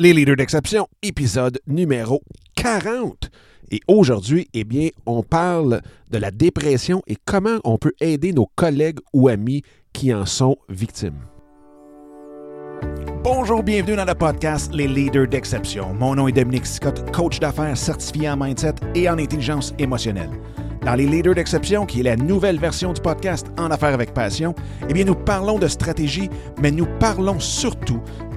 Les leaders d'exception, épisode numéro 40. Et aujourd'hui, eh bien, on parle de la dépression et comment on peut aider nos collègues ou amis qui en sont victimes. Bonjour, bienvenue dans le podcast Les Leaders d'Exception. Mon nom est Dominique Scott, coach d'affaires certifié en mindset et en intelligence émotionnelle. Dans Les Leaders d'Exception, qui est la nouvelle version du podcast En affaires avec passion, eh bien, nous parlons de stratégie, mais nous parlons surtout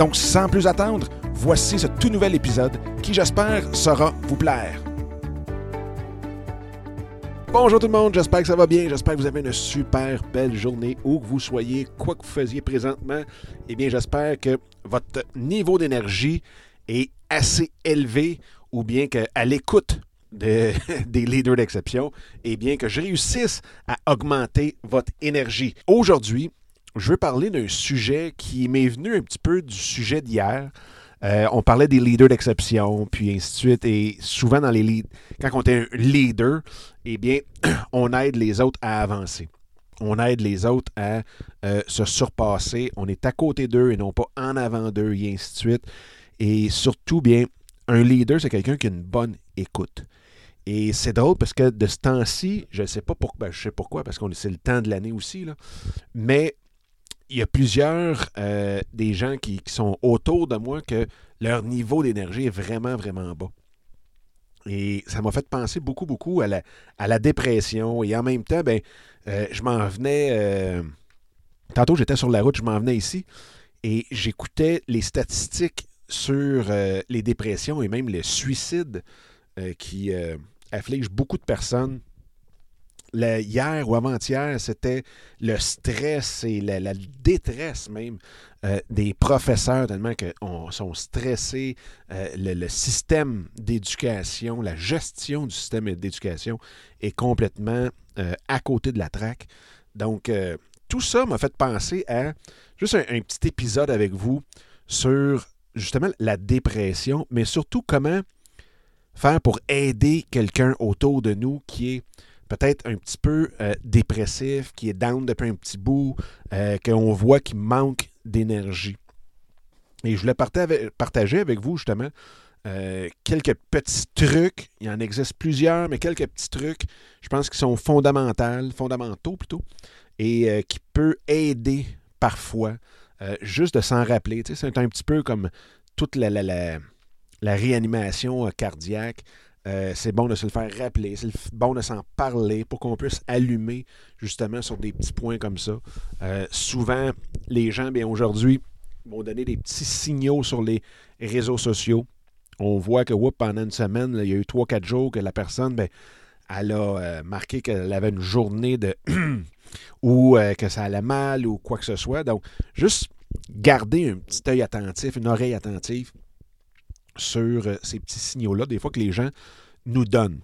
Donc, sans plus attendre, voici ce tout nouvel épisode qui, j'espère, saura vous plaire. Bonjour tout le monde, j'espère que ça va bien, j'espère que vous avez une super belle journée où que vous soyez, quoi que vous faisiez présentement. Eh bien, j'espère que votre niveau d'énergie est assez élevé ou bien qu'à l'écoute de, des leaders d'exception, eh bien que je réussisse à augmenter votre énergie. Aujourd'hui, je veux parler d'un sujet qui m'est venu un petit peu du sujet d'hier. Euh, on parlait des leaders d'exception, puis ainsi de suite. Et souvent, dans les quand on est un leader, eh bien, on aide les autres à avancer. On aide les autres à euh, se surpasser. On est à côté d'eux et non pas en avant d'eux, et ainsi de suite. Et surtout, bien, un leader, c'est quelqu'un qui a une bonne écoute. Et c'est drôle parce que de ce temps-ci, je ne sais pas pourquoi, ben, je sais pourquoi, parce que c'est le temps de l'année aussi, là, mais il y a plusieurs euh, des gens qui, sont autour de moi que leur niveau d'énergie est vraiment, vraiment bas. Et ça m'a fait penser beaucoup, beaucoup à la, à la dépression. Et en même temps, ben, euh, je m'en venais. Euh, tantôt, j'étais sur la route, je m'en venais ici et j'écoutais les statistiques sur les dépressions et même les suicides qui affligent beaucoup de personnes hier ou avant-hier, c'était le stress et la, détresse même euh, des professeurs, tellement qu'ils sont stressés. Euh, le, système d'éducation, la gestion du système d'éducation est complètement euh, à côté de la traque. Donc, tout ça m'a fait penser à juste un, petit épisode avec vous sur justement la dépression, mais surtout comment faire pour aider quelqu'un autour de nous qui est peut-être un petit peu euh, dépressif, qui est down depuis un petit bout, euh, qu'on voit qu'il manque d'énergie. Et je voulais partager avec vous justement euh, quelques petits trucs. Il en existe plusieurs, mais quelques petits trucs, je pense, qui sont fondamentaux, fondamentaux plutôt, et qui peuvent aider parfois juste de s'en rappeler. c'est un petit peu comme toute la réanimation cardiaque. Euh, c'est bon de se le faire rappeler, c'est bon de s'en parler pour qu'on puisse allumer justement sur des petits points comme ça. Euh, souvent, les gens, bien aujourd'hui, vont donner des petits signaux sur les réseaux sociaux. On voit que pendant une semaine, il y a eu 3-4 jours que la personne, bien, elle a euh, marqué qu'elle avait une journée de ou que ça allait mal ou quoi que ce soit. Donc, juste garder un petit œil attentif, une oreille attentive sur euh, ces petits signaux-là, des fois que les gens nous donnent.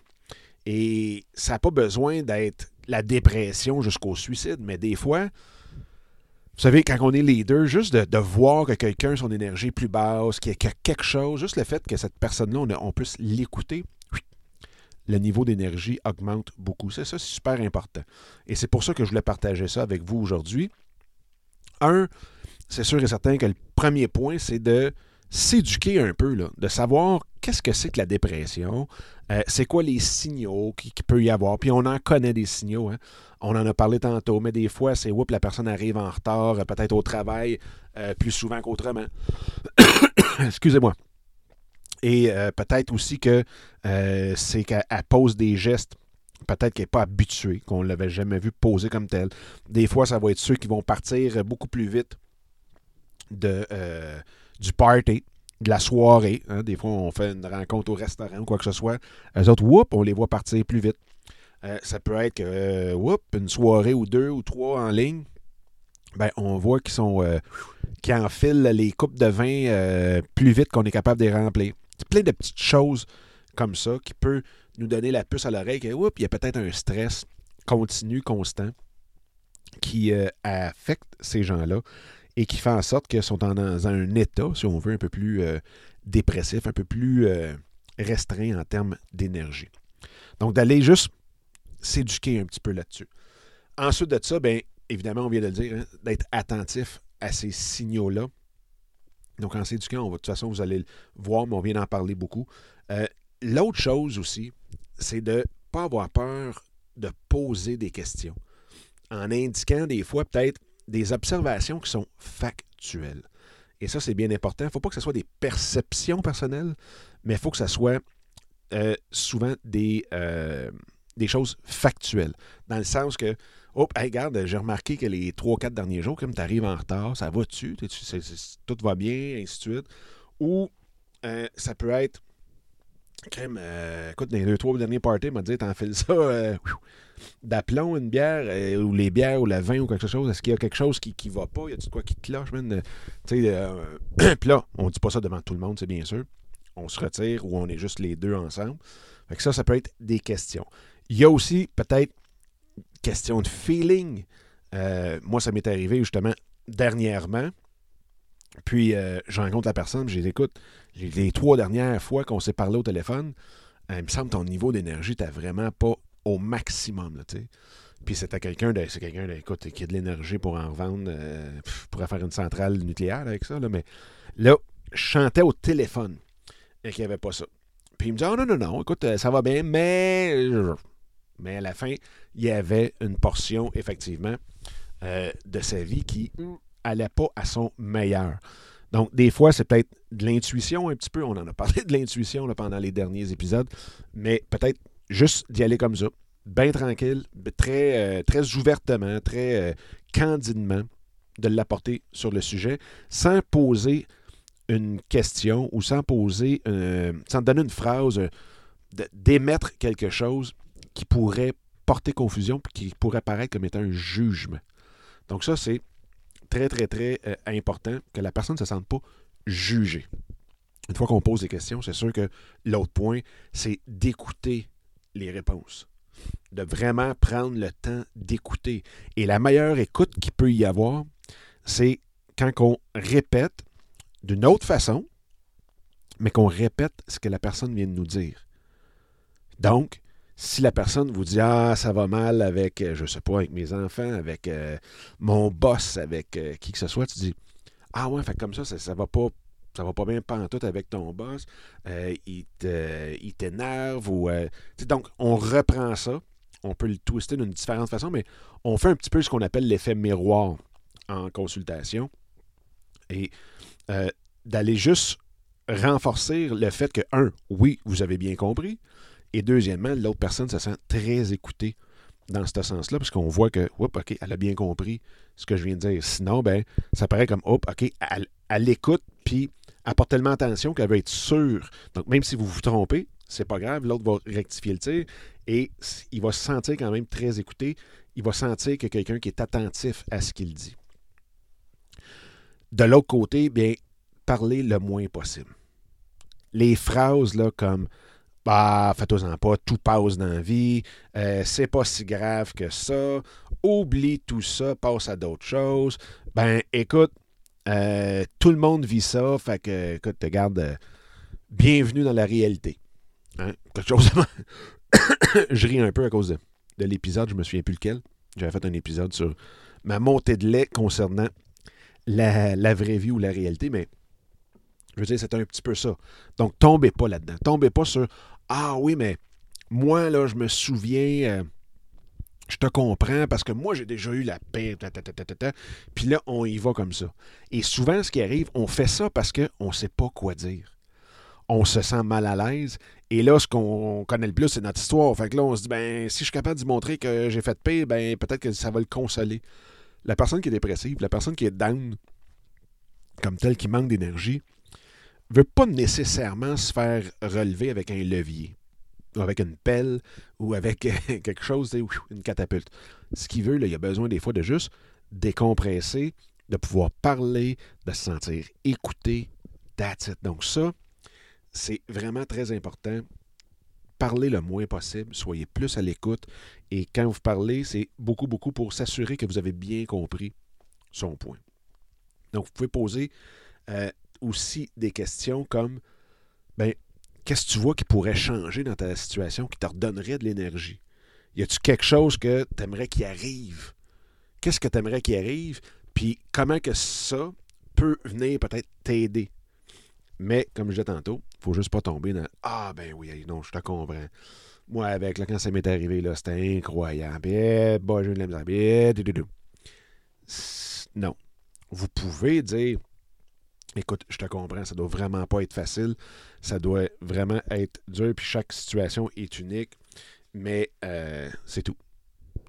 Et ça n'a pas besoin d'être la dépression jusqu'au suicide, mais des fois, vous savez, quand on est leader, juste de, voir que quelqu'un, son énergie plus basse, qu'il y a quelque chose, juste le fait que cette personne-là, on, puisse l'écouter, le niveau d'énergie augmente beaucoup. C'est ça, c'est super important. Et c'est pour ça que je voulais partager ça avec vous aujourd'hui. Un, c'est sûr et certain que le premier point, c'est de s'éduquer un peu, là, de savoir qu'est-ce que c'est que la dépression, euh, c'est quoi les signaux qu'il qui peut y avoir. Puis on en connaît des signaux, hein. on en a parlé tantôt, mais des fois, c'est oups, la personne arrive en retard, peut-être au travail, euh, plus souvent qu'autrement. Excusez-moi. Et euh, peut-être aussi que c'est qu'elle pose des gestes peut-être qu'elle n'est pas habituée, qu'on ne l'avait jamais vu poser comme tel. Des fois, ça va être ceux qui vont partir beaucoup plus vite de, du party, de la soirée. Hein. Des fois, on fait une rencontre au restaurant ou quoi que ce soit. Les autres, whoop, on les voit partir plus vite. Euh, ça peut être que, euh, whoop, une soirée ou deux ou trois en ligne. Ben, on voit qu'ils sont euh, qui enfilent les coupes de vin plus vite qu'on est capable de les remplir. plein de petites choses comme ça qui peut nous donner la puce à l'oreille qu'il il y a peut-être un stress continu, constant, qui euh, affecte ces gens-là et qui fait en sorte qu'ils sont dans un état, si on veut, un peu plus euh, dépressif, un peu plus euh, restreint en termes d'énergie. Donc, d'aller juste s'éduquer un petit peu là-dessus. Ensuite de ça, bien, évidemment, on vient de le dire, hein, d'être attentif à ces signaux-là. Donc, en s'éduquant, de toute façon, vous allez le voir, mais on vient d'en parler beaucoup. L'autre chose aussi, c'est de ne pas avoir peur de poser des questions en indiquant des fois peut-être des observations qui sont factuelles. Et ça, c'est bien important. Il ne faut pas que ce soit des perceptions personnelles, mais il faut que ce soit euh, souvent des, euh, des choses factuelles. Dans le sens que, oh, regarde, j'ai remarqué que les 3-4 derniers jours, comme tu arrives en retard, ça va-tu? Tout va bien, ainsi de suite. Ou euh, ça peut être, crème, écoute, dans les deux, trois derniers parties, m'a dit, t'en fais ça d'aplomb, une bière, euh, ou les bières, ou le vin, ou quelque chose? Est-ce qu'il y a quelque chose qui ne va pas? Y a-t-il quoi qui cloche, man? Euh, puis là, on dit pas ça devant tout le monde, c'est bien sûr. On se retire ou on est juste les deux ensemble. Fait que ça, ça peut être des questions. Il y a aussi peut-être question de feeling. Euh, moi, ça m'est arrivé justement dernièrement. Puis, je rencontre la personne, je les écoute. Les trois dernières fois qu'on s'est parlé au téléphone, il me semble que ton niveau d'énergie n'était vraiment pas au maximum. Là, puis c'était quelqu'un de, c'est quelqu'un qui a de l'énergie pour en revendre, euh, pour faire une centrale nucléaire avec ça. Mais là, je chantais au téléphone et qu'il n'y avait pas ça. Puis il me dit oh, non, non, non, écoute, euh, ça va bien, mais. Mais à la fin, il y avait une portion, effectivement, euh, de sa vie qui allait pas à son meilleur. Donc, des fois, c'est peut-être de l'intuition un petit peu. On en a parlé de l'intuition pendant les derniers épisodes, mais peut-être juste d'y aller comme ça, bien tranquille, très, euh, très ouvertement, très euh, candidement, de l'apporter sur le sujet, sans poser une question ou sans poser, euh, sans donner une phrase, d'émettre quelque chose qui pourrait porter confusion, qui pourrait paraître comme étant un jugement. Donc ça, c'est très, très, très important que la personne ne se sente pas jugée. Une fois qu'on pose des questions, c'est sûr que l'autre point, c'est d'écouter les réponses. De vraiment prendre le temps d'écouter. Et la meilleure écoute qu'il peut y avoir, c'est quand on répète d'une autre façon, mais qu'on répète ce que la personne vient de nous dire. Donc, si la personne vous dit Ah, ça va mal avec, euh, je ne sais pas, avec mes enfants, avec euh, mon boss, avec euh, qui que ce soit, tu dis Ah ouais, fait comme ça, ça ne va pas ça va pas bien tout avec ton boss, il t'énerve ou donc on reprend ça, on peut le twister d'une différente façon, mais on fait un petit peu ce qu'on appelle l'effet miroir en consultation. Et d'aller juste renforcer le fait que un, oui, vous avez bien compris, et deuxièmement, l'autre personne se sent très écoutée dans ce sens-là, parce qu'on voit que, oups, OK, elle a bien compris ce que je viens de dire. Sinon, ben, ça paraît comme, oups, OK, elle, elle écoute, puis apporte tellement attention qu'elle veut être sûre. Donc, même si vous vous trompez, c'est pas grave, l'autre va rectifier le tir et il va se sentir quand même très écouté. Il va sentir que quelqu'un qui est attentif à ce qu'il dit. De l'autre côté, bien, parler le moins possible. Les phrases là, comme bah, faites-en pas, tout passe dans la vie, euh, c'est pas si grave que ça, oublie tout ça, passe à d'autres choses. Ben, écoute, euh, tout le monde vit ça. Fait que, écoute, te garde euh, bienvenue dans la réalité. Hein? Quelque chose. je ris un peu à cause de, l'épisode, je me souviens plus lequel. J'avais fait un épisode sur ma montée de lait concernant la, vraie vie ou la réalité, mais je veux dire, c'est un petit peu ça. Donc, tombez pas là-dedans. Tombez pas sur Ah oui, mais moi, là, je me souviens. Euh, je te comprends parce que moi, j'ai déjà eu la paix. Puis là, on y va comme ça. Et souvent, ce qui arrive, on fait ça parce qu'on ne sait pas quoi dire. On se sent mal à l'aise. Et là, ce qu'on connaît le plus, c'est notre histoire. Fait que là, on se dit, ben, si je suis capable d'y montrer que j'ai fait paix, ben, peut-être que ça va le consoler. La personne qui est dépressive, la personne qui est down, comme telle, qui manque d'énergie, veut pas nécessairement se faire relever avec un levier avec une pelle ou avec quelque chose, une catapulte. Ce qu'il veut, là, il a besoin des fois de juste décompresser, de pouvoir parler, de se sentir écouté. That's it. Donc ça, c'est vraiment très important. Parlez le moins possible, soyez plus à l'écoute. Et quand vous parlez, c'est beaucoup, beaucoup pour s'assurer que vous avez bien compris son point. Donc, vous pouvez poser euh, aussi des questions comme ben, qu'est-ce que tu vois qui pourrait changer dans ta situation, qui te redonnerait de l'énergie? Y a-tu quelque chose que tu aimerais qu'il arrive? Qu'est-ce que tu aimerais qu'il arrive? Puis comment que ça peut venir peut-être t'aider? Mais, comme je disais tantôt, il ne faut juste pas tomber dans Ah, ben oui, non, je te comprends. Moi, avec, là, quand ça m'est arrivé, là, c'était incroyable. Eh, bah, eu de la. Eh, non. Vous pouvez dire Écoute, je te comprends, ça doit vraiment pas être facile. Ça doit vraiment être dur, puis chaque situation est unique. Mais euh, c'est tout.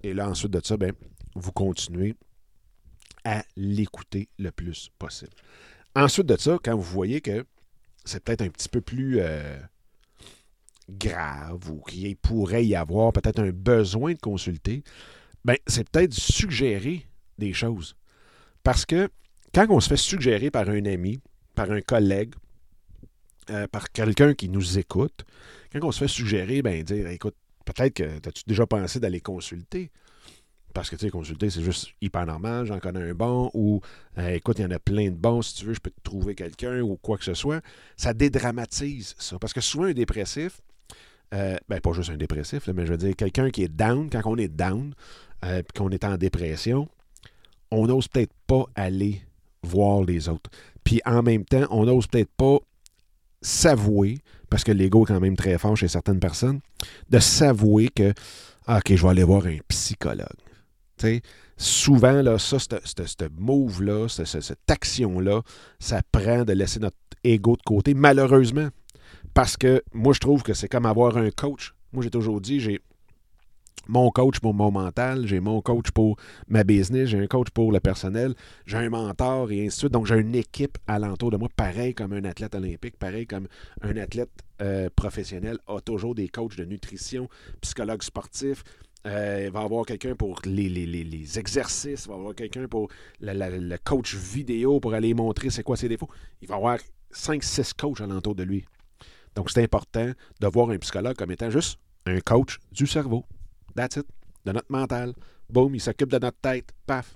Et là, ensuite de ça, ben, vous continuez à l'écouter le plus possible. Ensuite de ça, quand vous voyez que c'est peut-être un petit peu plus euh, grave ou qu'il pourrait y avoir peut-être un besoin de consulter, ben, c'est peut-être suggérer des choses. Parce que quand on se fait suggérer par un ami, par un collègue, euh, par quelqu'un qui nous écoute, quand on se fait suggérer, ben dire écoute, peut-être que as-tu déjà pensé d'aller consulter? Parce que, tu sais, consulter, c'est juste hyper normal. J'en connais un bon ou, euh, écoute, il y en a plein de bons. Si tu veux, je peux te trouver quelqu'un ou quoi que ce soit. Ça dédramatise ça. Parce que souvent, un dépressif, euh, ben, pas juste un dépressif, mais je veux dire, quelqu'un qui est down, quand on est down, euh, qu'on est en dépression, on n'ose peut-être pas aller voir les autres. Puis en même temps, on n'ose peut-être pas s'avouer, parce que l'ego est quand même très fort chez certaines personnes, de s'avouer que, ah, OK, je vais aller voir un psychologue souvent, là, ça, ce move-là, cette action-là, ça prend de laisser notre ego de côté, malheureusement. Parce que moi, je trouve que c'est comme avoir un coach. Moi, j'ai toujours dit, j'ai mon coach pour mon mental, j'ai mon coach pour ma business, j'ai un coach pour le personnel, j'ai un mentor et ainsi de suite. Donc, j'ai une équipe alentour de moi, pareil comme un athlète olympique, pareil comme un athlète euh, professionnel a toujours des coachs de nutrition, psychologue sportif, euh, il va avoir quelqu'un pour les, les, exercices, il va avoir quelqu'un pour le coach vidéo pour aller montrer c'est quoi ses défauts. Il va avoir 5-6 coachs alentour de lui. Donc, c'est important de voir un psychologue comme étant juste un coach du cerveau. That's it. De notre mental. Boum, il s'occupe de notre tête. Paf.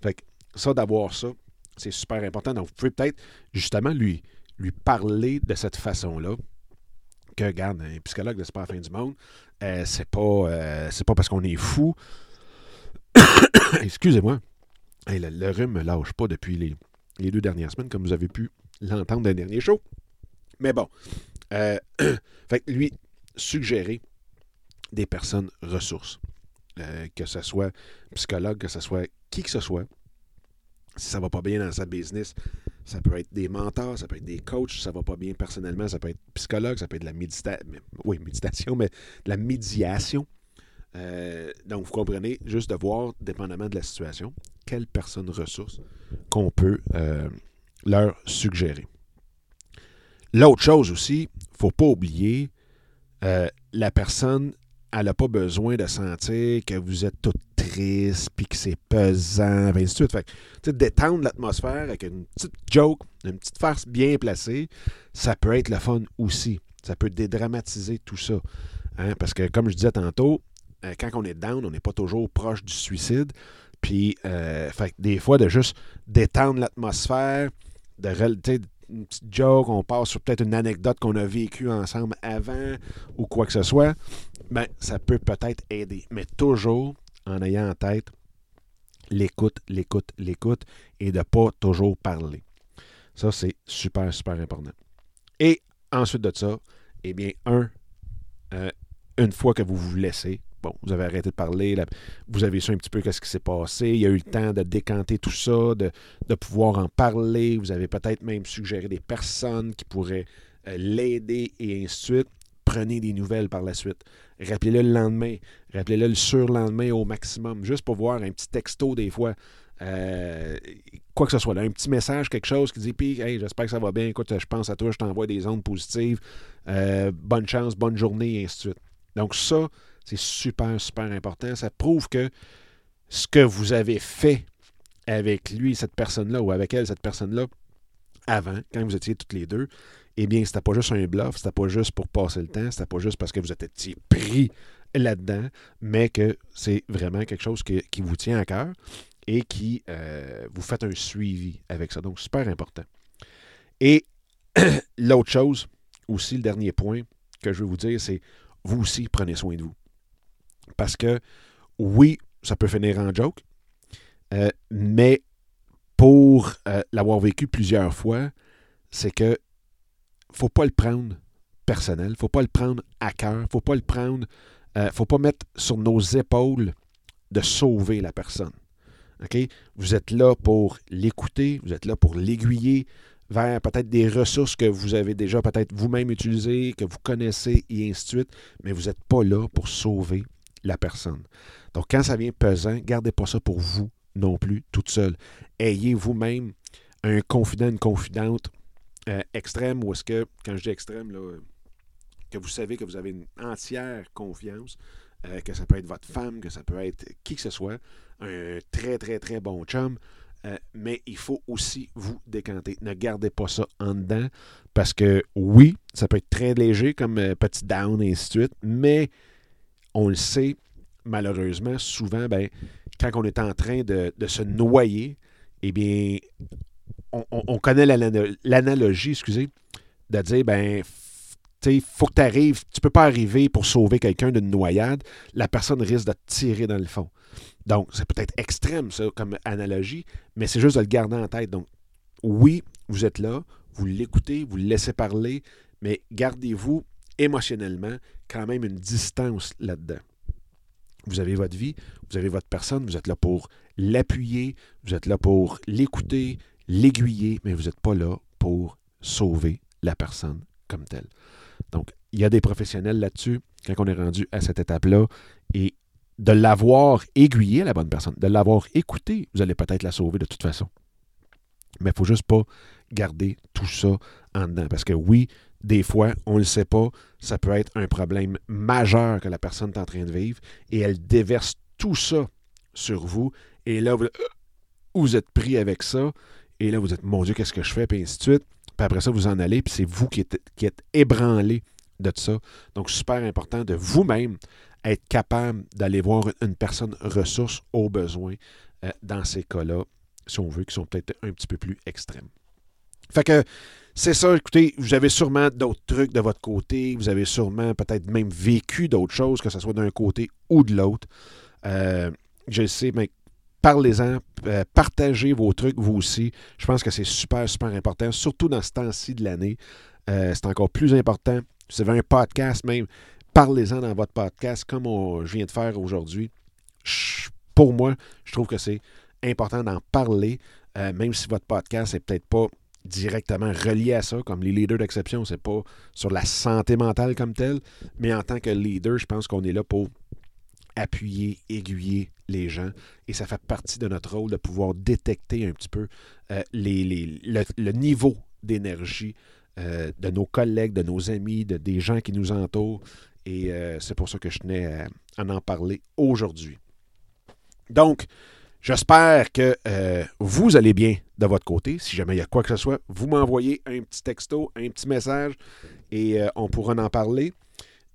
Fait que ça, d'avoir ça, c'est super important. Donc, vous pouvez peut-être justement lui, lui parler de cette façon-là que, regarde, un psychologue, c'est pas la fin du monde. Euh, c'est pas, euh, c'est pas parce qu'on est fou. Excusez-moi. le, rhume ne lâche pas depuis les, deux dernières semaines, comme vous avez pu l'entendre dans le dernier show. Mais bon. Euh, fait lui, suggérer des personnes ressources. que ce soit psychologue, que ce soit qui que ce soit. Si ça va pas bien dans sa business, ça peut être des mentors, ça peut être des coachs, ça va pas bien personnellement, ça peut être psychologue, ça peut être de la méditation, oui, méditation, mais de la médiation. Euh, donc, vous comprenez, juste de voir, dépendamment de la situation, quelle personne ressource qu'on peut euh, leur suggérer. L'autre chose aussi, il ne faut pas oublier, euh, la personne, elle n'a pas besoin de sentir que vous êtes tout triste, puis que c'est pesant, et ainsi de suite. Détendre l'atmosphère avec une petite joke, une petite farce bien placée, ça peut être le fun aussi. Ça peut dédramatiser tout ça. Hein, parce que, comme je disais tantôt, euh, quand on est down, on n'est pas toujours proche du suicide. Puis, euh, fait, des fois, de juste détendre l'atmosphère, de une petite joke, on passe sur peut-être une anecdote qu'on a vécue ensemble avant ou quoi que ce soit, ben, ça peut peut-être aider. Mais toujours en ayant en tête l'écoute, l'écoute, l'écoute et de ne pas toujours parler. Ça, c'est super, super important. Et ensuite de ça, eh bien, un, euh, une fois que vous vous laissez, bon, vous avez arrêté de parler, vous avez su un petit peu ce qui s'est passé, il y a eu le temps de décanter tout ça, de, pouvoir en parler, vous avez peut-être même suggéré des personnes qui pourraient euh, l'aider et ainsi de suite. Prenez des nouvelles par la suite. Rappelez-le le lendemain. Rappelez-le le surlendemain au maximum. Juste pour voir un petit texto des fois. Euh, quoi que ce soit, un petit message, quelque chose qui dit Puis, hey, j'espère que ça va bien. Écoute, je pense à toi, je t'envoie des ondes positives. Euh, bonne chance, bonne journée, et ainsi de suite. Donc, ça, c'est super, super important. Ça prouve que ce que vous avez fait avec lui, cette personne-là, ou avec elle, cette personne-là, avant, quand vous étiez toutes les deux, eh bien, c'était pas juste un bluff, c'était pas juste pour passer le temps, c'était pas juste parce que vous étiez pris là-dedans, mais que c'est vraiment quelque chose qui vous tient à cœur et qui euh, vous faites un suivi avec ça. Donc, super important. Et l'autre chose, aussi, le dernier point que je veux vous dire, c'est vous aussi prenez soin de vous. Parce que oui, ça peut finir en joke, euh, mais pour euh, l'avoir vécu plusieurs fois, c'est que faut pas le prendre personnel, faut pas le prendre à cœur, faut pas le prendre, euh, faut pas mettre sur nos épaules de sauver la personne. Vous êtes là pour l'écouter, vous êtes là pour l'aiguiller vers peut-être des ressources que vous avez déjà peut-être vous-même utilisées, que vous connaissez et ainsi de suite, mais vous n'êtes pas là pour sauver la personne. Donc, quand ça vient pesant, gardez pas ça pour vous non plus, toute seule. Ayez vous-même un confident, une confidente euh, extrême, ou est-ce que, quand je dis extrême, là, que vous savez que vous avez une entière confiance, euh, que ça peut être votre femme, que ça peut être qui que ce soit, un très, très, très bon chum, euh, mais il faut aussi vous décanter. Ne gardez pas ça en dedans, parce que oui, ça peut être très léger comme petit down et ainsi de suite, mais on le sait, malheureusement, souvent, ben, quand on est en train de, se noyer, eh bien, on, connaît l'analogie, excusez, de dire, ben, il faut que tu arrives, tu peux pas arriver pour sauver quelqu'un d'une noyade, la personne risque de tirer dans le fond. Donc, c'est peut-être extrême, ça, comme analogie, mais c'est juste de le garder en tête. Donc, oui, vous êtes là, vous l'écoutez, vous le laissez parler, mais gardez-vous émotionnellement quand même une distance là-dedans. Vous avez votre vie, vous avez votre personne, vous êtes là pour l'appuyer, vous êtes là pour l'écouter, l'aiguiller, mais vous n'êtes pas là pour sauver la personne comme telle. Donc, il y a des professionnels là-dessus, quand on est rendu à cette étape-là, et de l'avoir aiguillé la bonne personne, de l'avoir écouté, vous allez peut-être la sauver de toute façon. Mais il ne faut juste pas garder tout ça en dedans. Parce que oui, des fois, on ne le sait pas, ça peut être un problème majeur que la personne est en train de vivre et elle déverse tout ça sur vous. Et là, vous, êtes pris avec ça. Et là, vous êtes, mon Dieu, qu'est-ce que je fais? Puis ainsi de suite. Puis après ça, vous en allez, puis c'est vous qui êtes, qui êtes ébranlé de ça. Donc, super important de vous-même être capable d'aller voir une personne ressource au besoin euh, dans ces cas-là, si on veut, qui sont peut-être un petit peu plus extrêmes. Fait que c'est ça, écoutez, vous avez sûrement d'autres trucs de votre côté, vous avez sûrement peut-être même vécu d'autres choses, que ce soit d'un côté ou de l'autre. Euh, je sais, mais parlez-en, euh, partagez vos trucs, vous aussi. Je pense que c'est super, super important, surtout dans ce temps-ci de l'année. Euh, c'est encore plus important. Si vous avez un podcast même, parlez-en dans votre podcast, comme je viens de faire aujourd'hui. Pour moi, je trouve que c'est important d'en parler, même si votre podcast n'est peut-être pas directement relié à ça, comme les leaders d'exception, c'est pas sur la santé mentale comme telle, mais en tant que leader, je pense qu'on est là pour appuyer, aiguiller les gens, et ça fait partie de notre rôle de pouvoir détecter un petit peu euh, les, le, niveau d'énergie euh, de nos collègues, de nos amis, de, des gens qui nous entourent, et euh, c'est pour ça que je tenais à en parler aujourd'hui. Donc, J'espère que euh, vous allez bien de votre côté. Si jamais il y a quoi que ce soit, vous m'envoyez un petit texto, un petit message et euh, on pourra en parler.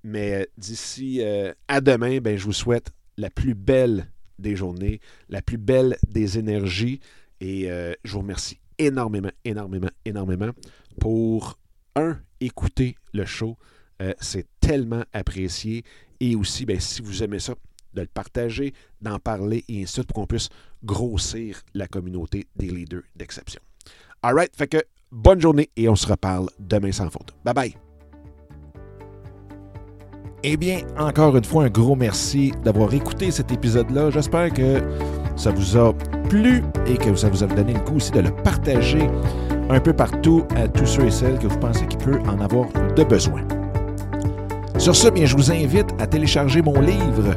Mais euh, d'ici à demain, ben, je vous souhaite la plus belle des journées, la plus belle des énergies et je vous remercie énormément, énormément, énormément pour, un, écouter le show. C'est tellement apprécié. Et aussi, ben, si vous aimez ça, de le partager, d'en parler et ainsi de suite pour qu'on puisse grossir la communauté des leaders d'exception. All right, fait que bonne journée et on se reparle demain sans faute. Bye bye. Eh bien, encore une fois, un gros merci d'avoir écouté cet épisode-là. J'espère que ça vous a plu et que ça vous a donné le coup aussi de le partager un peu partout à tous ceux et celles que vous pensez qu'il peut en avoir de besoin. Sur ce, bien, je vous invite à télécharger mon livre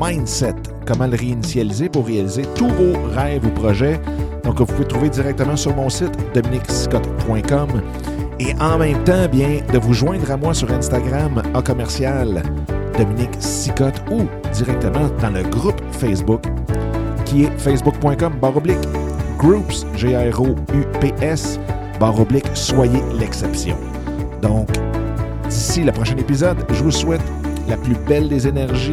Mindset, comment le réinitialiser pour réaliser tous vos rêves ou projets. Donc, vous pouvez trouver directement sur mon site dominicscott.com et en même temps, bien, de vous joindre à moi sur Instagram à commercial Dominique Sicotte ou directement dans le groupe Facebook qui est facebook.com baroblique groups, G-R-O-U-P-S, baroblique, soyez l'exception. Donc, d'ici le prochain épisode, je vous souhaite la plus belle des énergies